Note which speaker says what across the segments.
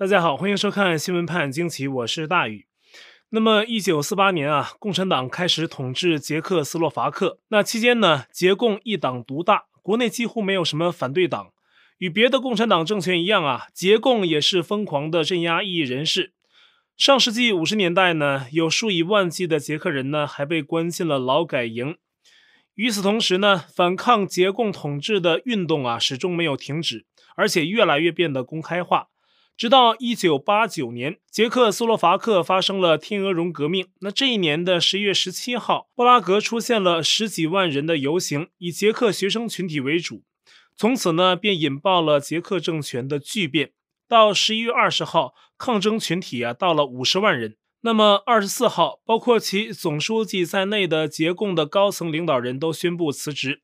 Speaker 1: 大家好，欢迎收看《新闻判惊奇》，我是大宇。那么，一九四八年啊，共产党开始统治捷克斯洛伐克。那期间呢，捷共一党独大，国内几乎没有什么反对党。与别的共产党政权一样啊，捷共也是疯狂的镇压异议人士。上世纪五十年代呢，有数以万计的捷克人呢，还被关进了劳改营。与此同时呢，反抗捷共统治的运动啊，始终没有停止，而且越来越变得公开化。直到一九八九年，捷克斯洛伐克发生了天鹅绒革命。那这一年的十一月十七号，布拉格出现了十几万人的游行，以捷克学生群体为主。从此呢，便引爆了捷克政权的巨变。到十一月二十号，抗争群体啊，到了五十万人。那么二十四号，包括其总书记在内的捷共的高层领导人都宣布辞职。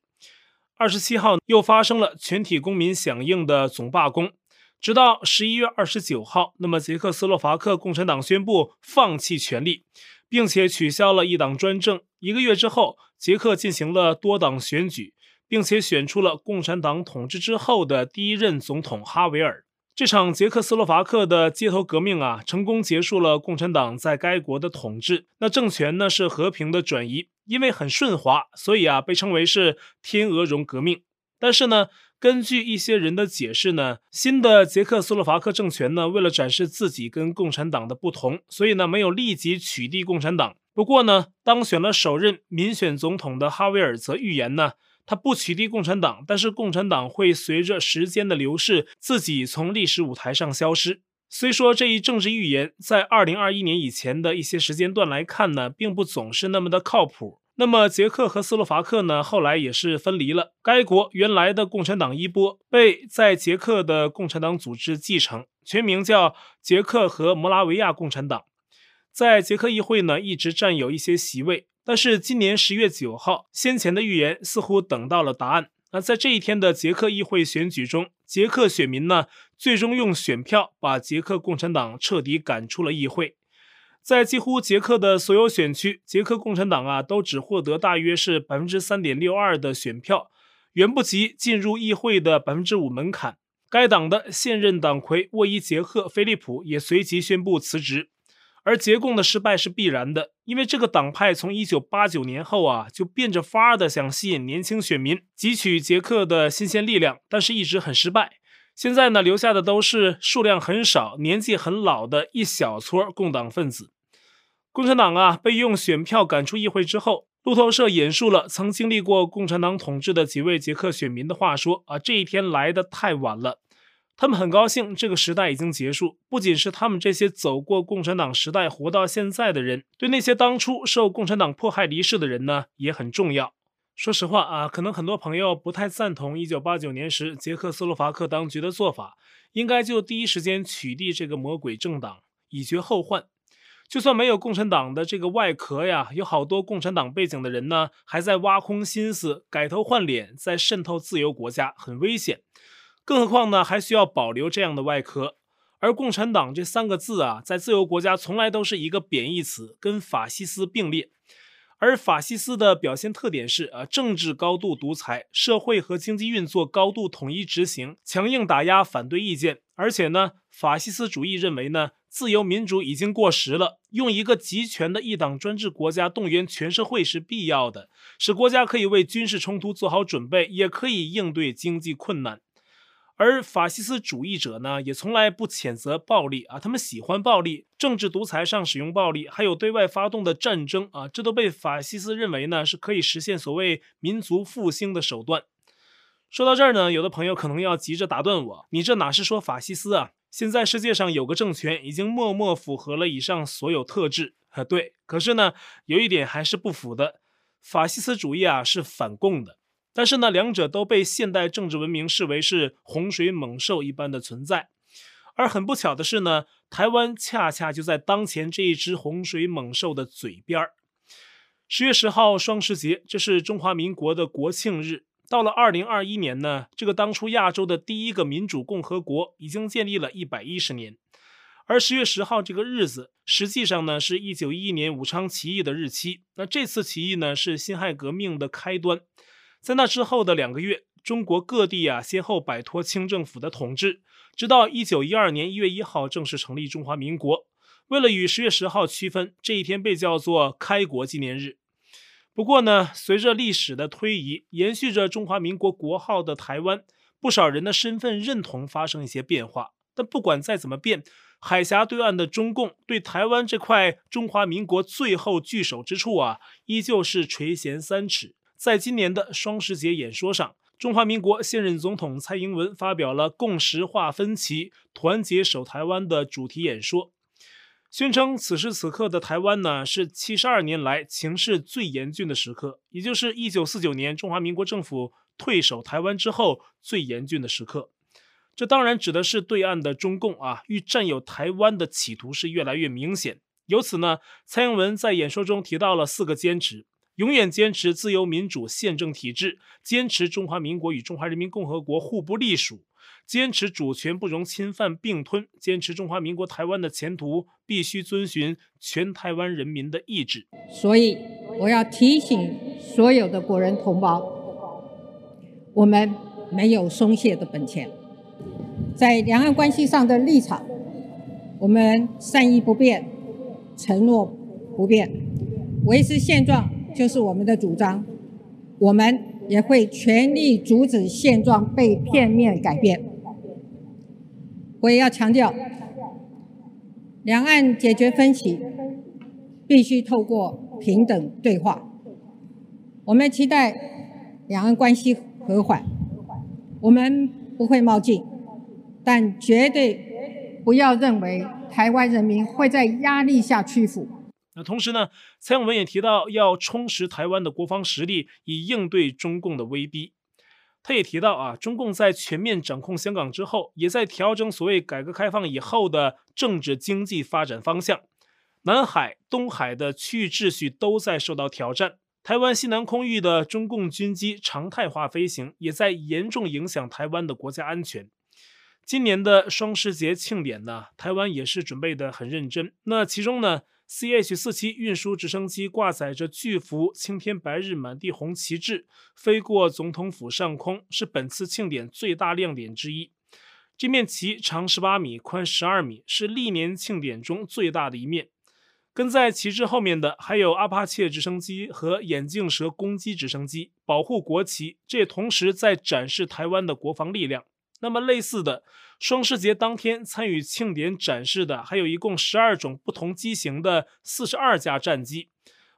Speaker 1: 二十七号，又发生了全体公民响应的总罢工。直到十一月二十九号，那么捷克斯洛伐克共产党宣布放弃权力，并且取消了一党专政。一个月之后，捷克进行了多党选举，并且选出了共产党统治之后的第一任总统哈维尔。这场捷克斯洛伐克的街头革命啊，成功结束了共产党在该国的统治。那政权呢，是和平的转移，因为很顺滑，所以啊被称为是天鹅绒革命。但是呢，根据一些人的解释呢，新的捷克斯洛伐克政权呢，为了展示自己跟共产党的不同，所以呢，没有立即取缔共产党。不过呢，当选了首任民选总统的哈维尔则预言呢，他不取缔共产党，但是共产党会随着时间的流逝，自己从历史舞台上消失。虽说这一政治预言在二零二一年以前的一些时间段来看呢，并不总是那么的靠谱。那么，捷克和斯洛伐克呢，后来也是分离了。该国原来的共产党衣钵被在捷克的共产党组织继承，全名叫捷克和摩拉维亚共产党，在捷克议会呢一直占有一些席位。但是今年十月九号，先前的预言似乎等到了答案。那在这一天的捷克议会选举中，捷克选民呢最终用选票把捷克共产党彻底赶出了议会。在几乎捷克的所有选区，捷克共产党啊都只获得大约是百分之三点六二的选票，远不及进入议会的百分之五门槛。该党的现任党魁沃伊杰克·菲利普也随即宣布辞职。而捷共的失败是必然的，因为这个党派从一九八九年后啊就变着法儿的想吸引年轻选民，汲取捷克的新鲜力量，但是一直很失败。现在呢，留下的都是数量很少、年纪很老的一小撮共党分子。共产党啊，被用选票赶出议会之后，路透社引述了曾经历过共产党统治的几位捷克选民的话说：“啊，这一天来得太晚了。他们很高兴这个时代已经结束。不仅是他们这些走过共产党时代活到现在的人，对那些当初受共产党迫害离世的人呢，也很重要。说实话啊，可能很多朋友不太赞同1989年时捷克斯洛伐克当局的做法，应该就第一时间取缔这个魔鬼政党，以绝后患。”就算没有共产党的这个外壳呀，有好多共产党背景的人呢，还在挖空心思改头换脸，在渗透自由国家，很危险。更何况呢，还需要保留这样的外壳。而共产党这三个字啊，在自由国家从来都是一个贬义词，跟法西斯并列。而法西斯的表现特点是啊，政治高度独裁，社会和经济运作高度统一执行，强硬打压反对意见。而且呢，法西斯主义认为呢。自由民主已经过时了，用一个集权的一党专制国家动员全社会是必要的，使国家可以为军事冲突做好准备，也可以应对经济困难。而法西斯主义者呢，也从来不谴责暴力啊，他们喜欢暴力，政治独裁上使用暴力，还有对外发动的战争啊，这都被法西斯认为呢是可以实现所谓民族复兴的手段。说到这儿呢，有的朋友可能要急着打断我，你这哪是说法西斯啊？现在世界上有个政权已经默默符合了以上所有特质，啊，对。可是呢，有一点还是不符的，法西斯主义啊是反共的。但是呢，两者都被现代政治文明视为是洪水猛兽一般的存在。而很不巧的是呢，台湾恰恰就在当前这一只洪水猛兽的嘴边儿。十月十号双十节，这是中华民国的国庆日。到了二零二一年呢，这个当初亚洲的第一个民主共和国已经建立了一百一十年，而十月十号这个日子，实际上呢是一九一一年武昌起义的日期。那这次起义呢是辛亥革命的开端，在那之后的两个月，中国各地啊先后摆脱清政府的统治，直到一九一二年一月一号正式成立中华民国。为了与十月十号区分，这一天被叫做开国纪念日。不过呢，随着历史的推移，延续着中华民国国号的台湾，不少人的身份认同发生一些变化。但不管再怎么变，海峡对岸的中共对台湾这块中华民国最后据守之处啊，依旧是垂涎三尺。在今年的双十节演说上，中华民国现任总统蔡英文发表了“共识化分歧，团结守台湾”的主题演说。宣称此时此刻的台湾呢，是七十二年来情势最严峻的时刻，也就是一九四九年中华民国政府退守台湾之后最严峻的时刻。这当然指的是对岸的中共啊，欲占有台湾的企图是越来越明显。由此呢，蔡英文在演说中提到了四个坚持：永远坚持自由民主宪政体制，坚持中华民国与中华人民共和国互不隶属。坚持主权不容侵犯并吞，坚持中华民国台湾的前途必须遵循全台湾人民的意志。
Speaker 2: 所以，我要提醒所有的国人同胞，我们没有松懈的本钱，在两岸关系上的立场，我们善意不变，承诺不变，维持现状就是我们的主张。我们也会全力阻止现状被片面改变。我也要强调，两岸解决分歧必须透过平等对话。我们期待两岸关系和缓，我们不会冒进，但绝对不要认为台湾人民会在压力下屈服。
Speaker 1: 那同时呢，蔡英文也提到要充实台湾的国防实力，以应对中共的威逼。他也提到啊，中共在全面掌控香港之后，也在调整所谓改革开放以后的政治经济发展方向。南海、东海的区域秩序都在受到挑战。台湾西南空域的中共军机常态化飞行，也在严重影响台湾的国家安全。今年的双十节庆典呢，台湾也是准备得很认真。那其中呢，CH 四七运输直升机挂载着巨幅“青天白日满地红”旗帜，飞过总统府上空，是本次庆典最大亮点之一。这面旗长十八米，宽十二米，是历年庆典中最大的一面。跟在旗帜后面的还有阿帕切直升机和眼镜蛇攻击直升机，保护国旗。这也同时在展示台湾的国防力量。那么类似的，双十节当天参与庆典展示的，还有一共十二种不同机型的四十二架战机，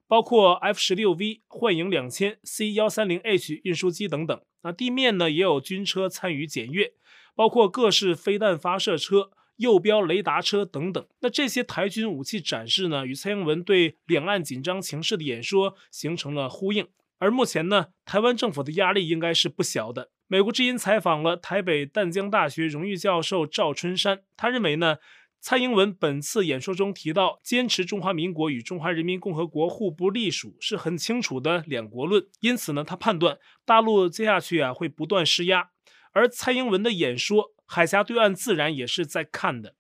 Speaker 1: 包括 F 十六 V、幻影两千、C 幺三零 H 运输机等等。那地面呢也有军车参与检阅，包括各式飞弹发射车、诱标雷达车等等。那这些台军武器展示呢，与蔡英文对两岸紧张情势的演说形成了呼应。而目前呢，台湾政府的压力应该是不小的。美国之音采访了台北淡江大学荣誉教授赵春山，他认为呢，蔡英文本次演说中提到坚持中华民国与中华人民共和国互不隶属是很清楚的两国论，因此呢，他判断大陆接下去啊会不断施压，而蔡英文的演说，海峡对岸自然也是在看的。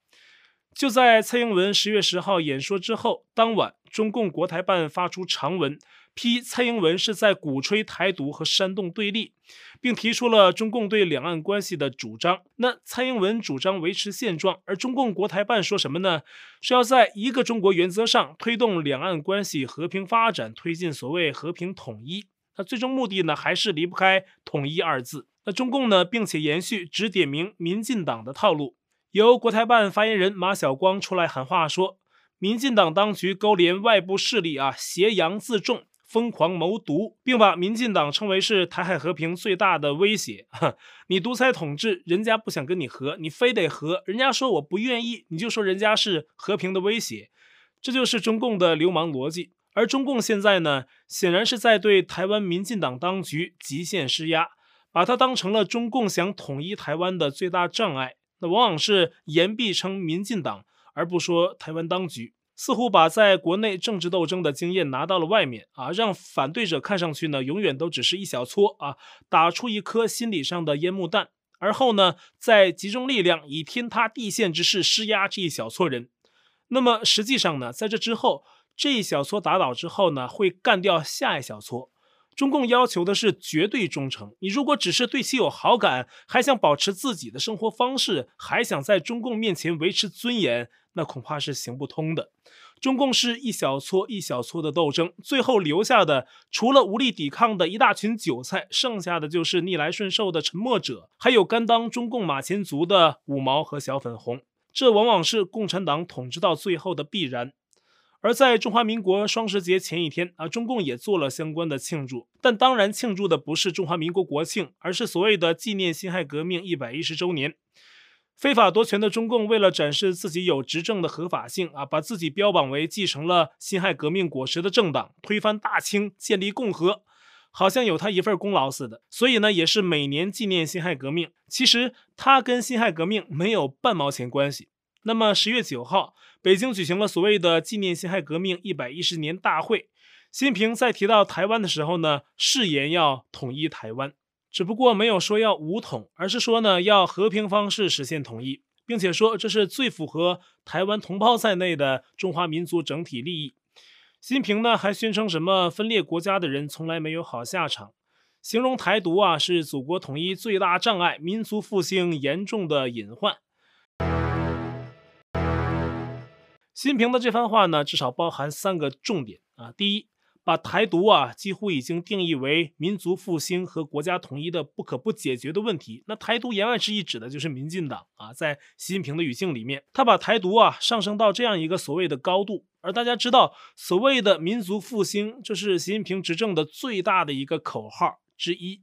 Speaker 1: 就在蔡英文十月十号演说之后，当晚中共国台办发出长文。批蔡英文是在鼓吹台独和煽动对立，并提出了中共对两岸关系的主张。那蔡英文主张维持现状，而中共国台办说什么呢？是要在一个中国原则上推动两岸关系和平发展，推进所谓和平统一。那最终目的呢，还是离不开统一二字。那中共呢，并且延续只点名民进党的套路，由国台办发言人马晓光出来喊话说，民进党当局勾连外部势力啊，挟洋自重。疯狂谋独，并把民进党称为是台海和平最大的威胁。你独裁统治，人家不想跟你和，你非得和。人家说我不愿意，你就说人家是和平的威胁。这就是中共的流氓逻辑。而中共现在呢，显然是在对台湾民进党当局极限施压，把它当成了中共想统一台湾的最大障碍。那往往是言必称民进党，而不说台湾当局。似乎把在国内政治斗争的经验拿到了外面啊，让反对者看上去呢，永远都只是一小撮啊，打出一颗心理上的烟幕弹，而后呢，再集中力量以天塌地陷之势施压这一小撮人。那么实际上呢，在这之后，这一小撮打倒之后呢，会干掉下一小撮。中共要求的是绝对忠诚。你如果只是对其有好感，还想保持自己的生活方式，还想在中共面前维持尊严，那恐怕是行不通的。中共是一小撮一小撮的斗争，最后留下的除了无力抵抗的一大群韭菜，剩下的就是逆来顺受的沉默者，还有甘当中共马前卒的五毛和小粉红。这往往是共产党统治到最后的必然。而在中华民国双十节前一天啊，中共也做了相关的庆祝，但当然庆祝的不是中华民国国庆，而是所谓的纪念辛亥革命一百一十周年。非法夺权的中共为了展示自己有执政的合法性啊，把自己标榜为继承了辛亥革命果实的政党，推翻大清，建立共和，好像有他一份功劳似的。所以呢，也是每年纪念辛亥革命。其实他跟辛亥革命没有半毛钱关系。那么十月九号，北京举行了所谓的纪念辛亥革命一百一十年大会。习近平在提到台湾的时候呢，誓言要统一台湾，只不过没有说要武统，而是说呢要和平方式实现统一，并且说这是最符合台湾同胞在内的中华民族整体利益。习近平呢还宣称什么分裂国家的人从来没有好下场，形容台独啊是祖国统一最大障碍，民族复兴严重的隐患。习近平的这番话呢，至少包含三个重点啊。第一，把台独啊几乎已经定义为民族复兴和国家统一的不可不解决的问题。那台独言外之意指的就是民进党啊。在习近平的语境里面，他把台独啊上升到这样一个所谓的高度。而大家知道，所谓的民族复兴，这是习近平执政的最大的一个口号之一。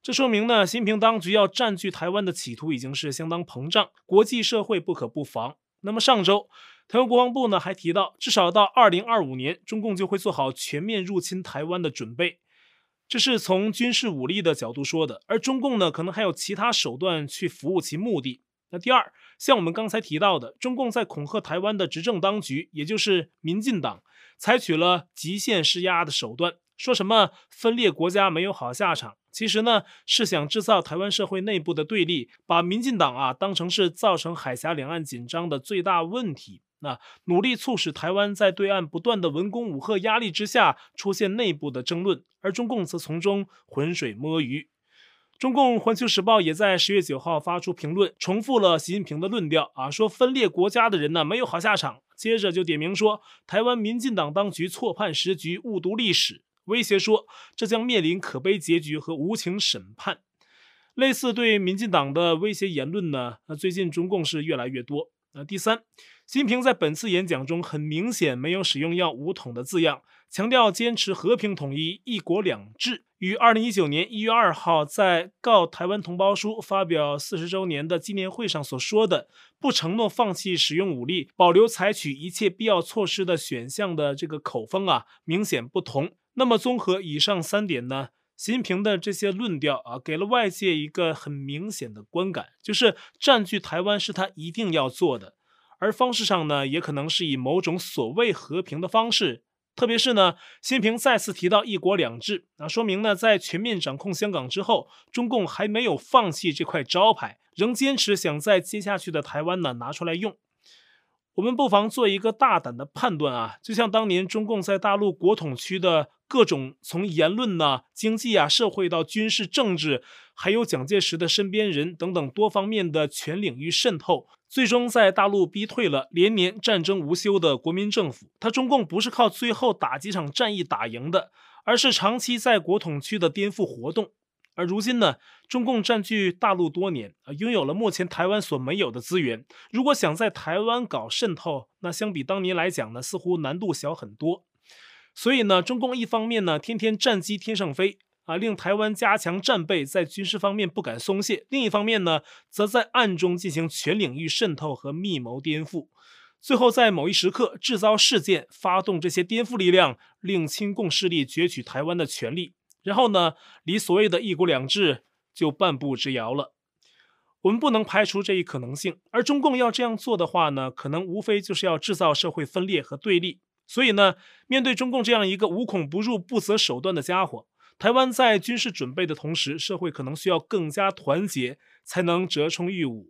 Speaker 1: 这说明呢，习近平当局要占据台湾的企图已经是相当膨胀，国际社会不可不防。那么上周，台湾国防部呢还提到，至少到二零二五年，中共就会做好全面入侵台湾的准备。这是从军事武力的角度说的，而中共呢可能还有其他手段去服务其目的。那第二，像我们刚才提到的，中共在恐吓台湾的执政当局，也就是民进党，采取了极限施压的手段，说什么分裂国家没有好下场。其实呢，是想制造台湾社会内部的对立，把民进党啊当成是造成海峡两岸紧张的最大问题，那努力促使台湾在对岸不断的文攻武吓压力之下出现内部的争论，而中共则从中浑水摸鱼。中共《环球时报》也在十月九号发出评论，重复了习近平的论调啊，说分裂国家的人呢没有好下场，接着就点名说台湾民进党当局错判时局，误读历史。威胁说，这将面临可悲结局和无情审判。类似对民进党的威胁言论呢，那最近中共是越来越多。那第三，习近平在本次演讲中很明显没有使用要武统的字样，强调坚持和平统一、一国两制。于二零一九年一月二号在《告台湾同胞书》发表四十周年的纪念会上所说的“不承诺放弃使用武力，保留采取一切必要措施的选项”的这个口风啊，明显不同。那么，综合以上三点呢，习近平的这些论调啊，给了外界一个很明显的观感，就是占据台湾是他一定要做的，而方式上呢，也可能是以某种所谓和平的方式。特别是呢，习近平再次提到“一国两制”，那说明呢，在全面掌控香港之后，中共还没有放弃这块招牌，仍坚持想在接下去的台湾呢拿出来用。我们不妨做一个大胆的判断啊，就像当年中共在大陆国统区的各种从言论呐、经济啊、社会到军事、政治，还有蒋介石的身边人等等多方面的全领域渗透，最终在大陆逼退了连年战争无休的国民政府。他中共不是靠最后打几场战役打赢的，而是长期在国统区的颠覆活动。而如今呢，中共占据大陆多年啊，拥有了目前台湾所没有的资源。如果想在台湾搞渗透，那相比当年来讲呢，似乎难度小很多。所以呢，中共一方面呢，天天战机天上飞啊，令台湾加强战备，在军事方面不敢松懈；另一方面呢，则在暗中进行全领域渗透和密谋颠覆，最后在某一时刻制造事件，发动这些颠覆力量，令亲共势力攫取台湾的权利。然后呢，离所谓的一国两制就半步之遥了。我们不能排除这一可能性。而中共要这样做的话呢，可能无非就是要制造社会分裂和对立。所以呢，面对中共这样一个无孔不入、不择手段的家伙，台湾在军事准备的同时，社会可能需要更加团结，才能折冲御侮。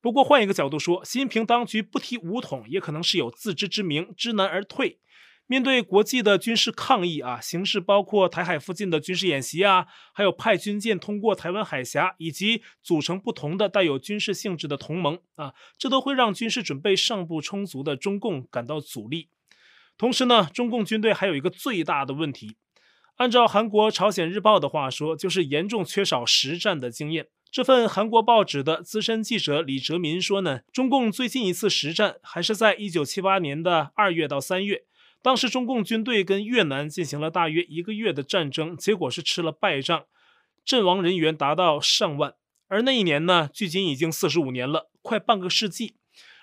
Speaker 1: 不过换一个角度说，习近平当局不提武统，也可能是有自知之明，知难而退。面对国际的军事抗议啊，形势包括台海附近的军事演习啊，还有派军舰通过台湾海峡，以及组成不同的带有军事性质的同盟啊，这都会让军事准备尚不充足的中共感到阻力。同时呢，中共军队还有一个最大的问题，按照韩国《朝鲜日报》的话说，就是严重缺少实战的经验。这份韩国报纸的资深记者李哲民说呢，中共最近一次实战还是在一九七八年的二月到三月。当时中共军队跟越南进行了大约一个月的战争，结果是吃了败仗，阵亡人员达到上万。而那一年呢，距今已经四十五年了，快半个世纪。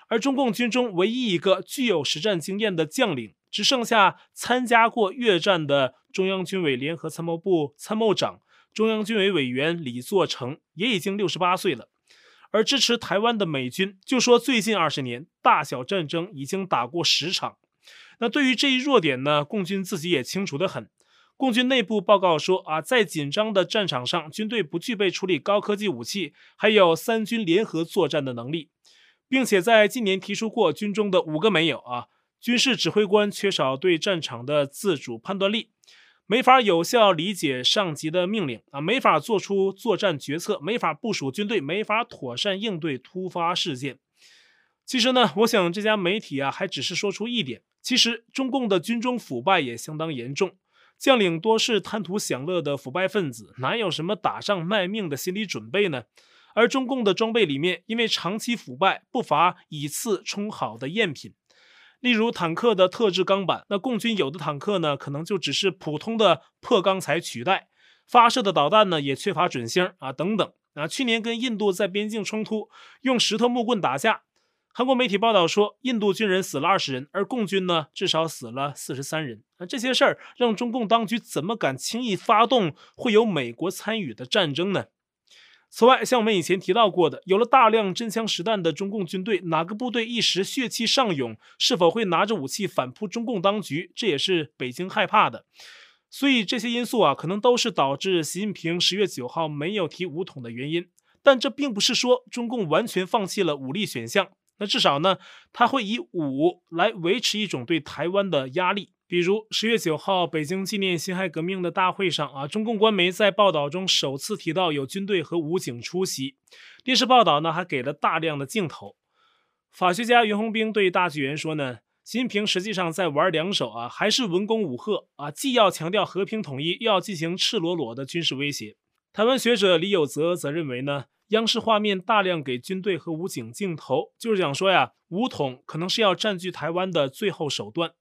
Speaker 1: 而中共军中唯一一个具有实战经验的将领，只剩下参加过越战的中央军委联合参谋部参谋长、中央军委委员李作成，也已经六十八岁了。而支持台湾的美军就说，最近二十年大小战争已经打过十场。那对于这一弱点呢，共军自己也清楚得很。共军内部报告说啊，在紧张的战场上，军队不具备处理高科技武器，还有三军联合作战的能力，并且在近年提出过军中的五个没有啊，军事指挥官缺少对战场的自主判断力，没法有效理解上级的命令啊，没法做出作战决策，没法部署军队，没法妥善应对突发事件。其实呢，我想这家媒体啊，还只是说出一点。其实，中共的军中腐败也相当严重，将领多是贪图享乐的腐败分子，哪有什么打仗卖命的心理准备呢？而中共的装备里面，因为长期腐败，不乏以次充好的赝品，例如坦克的特制钢板，那共军有的坦克呢，可能就只是普通的破钢材取代，发射的导弹呢，也缺乏准星啊，等等啊。去年跟印度在边境冲突，用石头木棍打架。韩国媒体报道说，印度军人死了二十人，而共军呢，至少死了四十三人。那这些事儿让中共当局怎么敢轻易发动会有美国参与的战争呢？此外，像我们以前提到过的，有了大量真枪实弹的中共军队，哪个部队一时血气上涌，是否会拿着武器反扑中共当局？这也是北京害怕的。所以这些因素啊，可能都是导致习近平十月九号没有提武统的原因。但这并不是说中共完全放弃了武力选项。那至少呢，他会以武来维持一种对台湾的压力。比如十月九号北京纪念辛亥革命的大会上啊，中共官媒在报道中首次提到有军队和武警出席。电视报道呢还给了大量的镜头。法学家袁宏兵对大纪元说呢，习近平实际上在玩两手啊，还是文攻武吓啊，既要强调和平统一，又要进行赤裸裸的军事威胁。台湾学者李有泽则认为呢。央视画面大量给军队和武警镜头，就是想说呀，武统可能是要占据台湾的最后手段。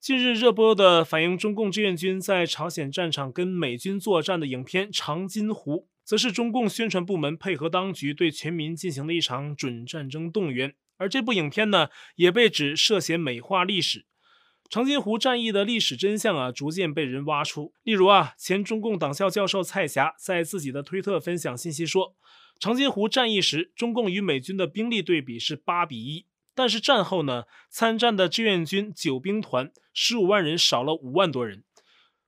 Speaker 1: 近日热播的反映中共志愿军在朝鲜战场跟美军作战的影片《长津湖》，则是中共宣传部门配合当局对全民进行的一场准战争动员。而这部影片呢，也被指涉嫌美化历史。长津湖战役的历史真相啊，逐渐被人挖出。例如啊，前中共党校教授蔡霞在自己的推特分享信息说，长津湖战役时，中共与美军的兵力对比是八比一，但是战后呢，参战的志愿军九兵团十五万人少了五万多人，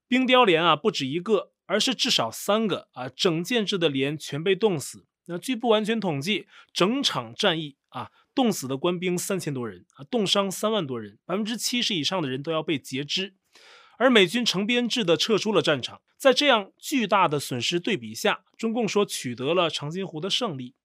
Speaker 1: 冰雕连啊不止一个，而是至少三个啊，整建制的连全被冻死。那据不完全统计，整场战役啊。冻死的官兵三千多人啊，冻伤三万多人，百分之七十以上的人都要被截肢。而美军成编制的撤出了战场，在这样巨大的损失对比下，中共说取得了长津湖的胜利。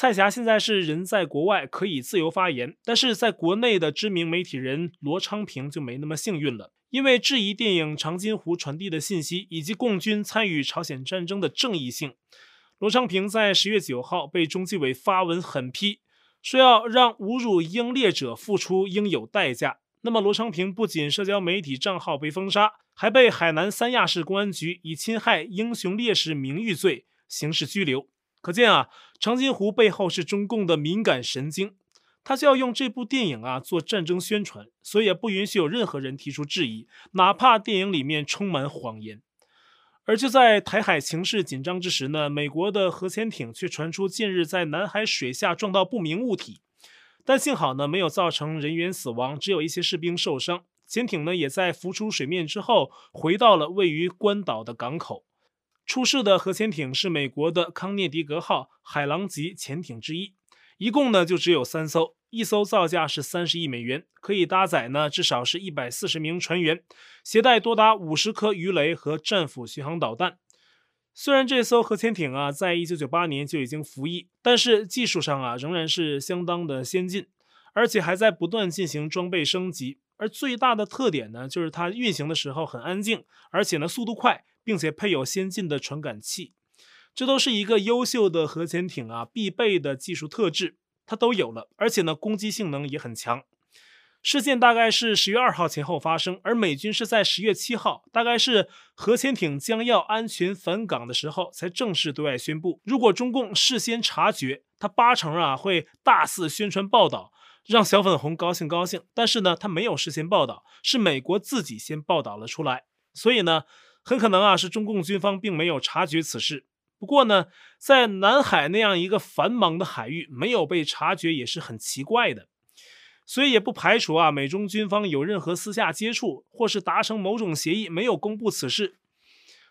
Speaker 1: 蔡霞现在是人在国外，可以自由发言，但是在国内的知名媒体人罗昌平就没那么幸运了，因为质疑电影《长津湖》传递的信息以及共军参与朝鲜战争的正义性。罗昌平在十月九号被中纪委发文狠批。说要让侮辱英烈者付出应有代价。那么罗昌平不仅社交媒体账号被封杀，还被海南三亚市公安局以侵害英雄烈士名誉罪刑事拘留。可见啊，长津湖背后是中共的敏感神经，他就要用这部电影啊做战争宣传，所以也不允许有任何人提出质疑，哪怕电影里面充满谎言。而就在台海情势紧张之时呢，美国的核潜艇却传出近日在南海水下撞到不明物体，但幸好呢没有造成人员死亡，只有一些士兵受伤。潜艇呢也在浮出水面之后回到了位于关岛的港口。出事的核潜艇是美国的康涅狄格号海狼级潜艇之一，一共呢就只有三艘。一艘造价是三十亿美元，可以搭载呢至少是一百四十名船员，携带多达五十颗鱼雷和战斧巡航导弹。虽然这艘核潜艇啊，在一九九八年就已经服役，但是技术上啊，仍然是相当的先进，而且还在不断进行装备升级。而最大的特点呢，就是它运行的时候很安静，而且呢速度快，并且配有先进的传感器，这都是一个优秀的核潜艇啊必备的技术特质，它都有了，而且呢攻击性能也很强。事件大概是十月二号前后发生，而美军是在十月七号，大概是核潜艇将要安全返港的时候，才正式对外宣布。如果中共事先察觉，他八成啊会大肆宣传报道，让小粉红高兴高兴。但是呢，他没有事先报道，是美国自己先报道了出来，所以呢，很可能啊是中共军方并没有察觉此事。不过呢，在南海那样一个繁忙的海域，没有被察觉也是很奇怪的。所以也不排除啊，美中军方有任何私下接触，或是达成某种协议，没有公布此事，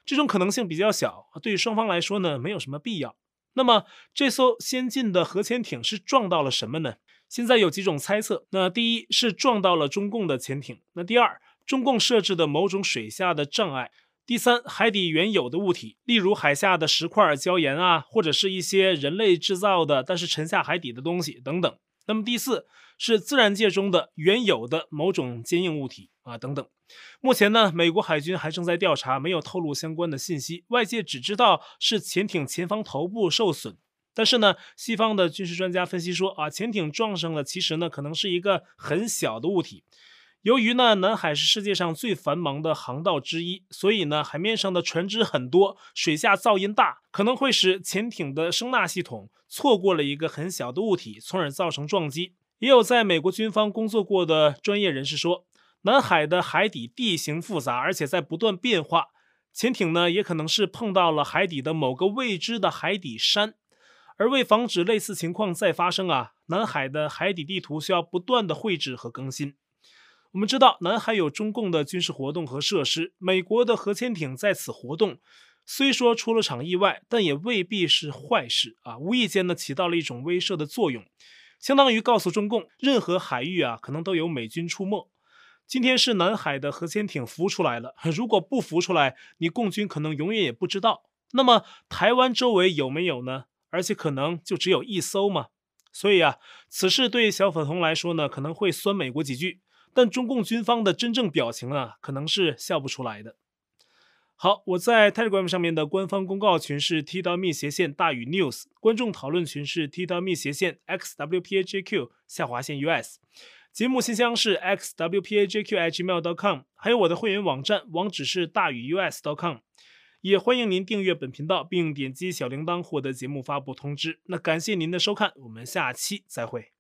Speaker 1: 这种可能性比较小。对双方来说呢，没有什么必要。那么这艘先进的核潜艇是撞到了什么呢？现在有几种猜测。那第一是撞到了中共的潜艇，那第二，中共设置的某种水下的障碍，第三，海底原有的物体，例如海下的石块、礁岩啊，或者是一些人类制造的但是沉下海底的东西等等。那么第四是自然界中的原有的某种坚硬物体啊等等。目前呢，美国海军还正在调查，没有透露相关的信息。外界只知道是潜艇前方头部受损，但是呢，西方的军事专家分析说啊，潜艇撞上了，其实呢可能是一个很小的物体。由于呢，南海是世界上最繁忙的航道之一，所以呢，海面上的船只很多，水下噪音大，可能会使潜艇的声纳系统错过了一个很小的物体，从而造成撞击。也有在美国军方工作过的专业人士说，南海的海底地形复杂，而且在不断变化，潜艇呢也可能是碰到了海底的某个未知的海底山。而为防止类似情况再发生啊，南海的海底地图需要不断的绘制和更新。我们知道，南海有中共的军事活动和设施，美国的核潜艇在此活动，虽说出了场意外，但也未必是坏事啊。无意间呢，起到了一种威慑的作用，相当于告诉中共，任何海域啊，可能都有美军出没。今天是南海的核潜艇浮出来了，如果不浮出来，你共军可能永远也不知道。那么台湾周围有没有呢？而且可能就只有一艘吗？所以啊，此事对小粉红来说呢，可能会酸美国几句。但中共军方的真正表情啊，可能是笑不出来的。好，我在 Telegram 上面的官方公告群是 t.me 斜线大于 news，观众讨论群是 t.me 斜线 xwpajq 下划线 us，节目信箱是 xwpajq@gmail.com，还有我的会员网站网址是大于 u s dot com，也欢迎您订阅本频道并点击小铃铛获得节目发布通知。那感谢您的收看，我们下期再会。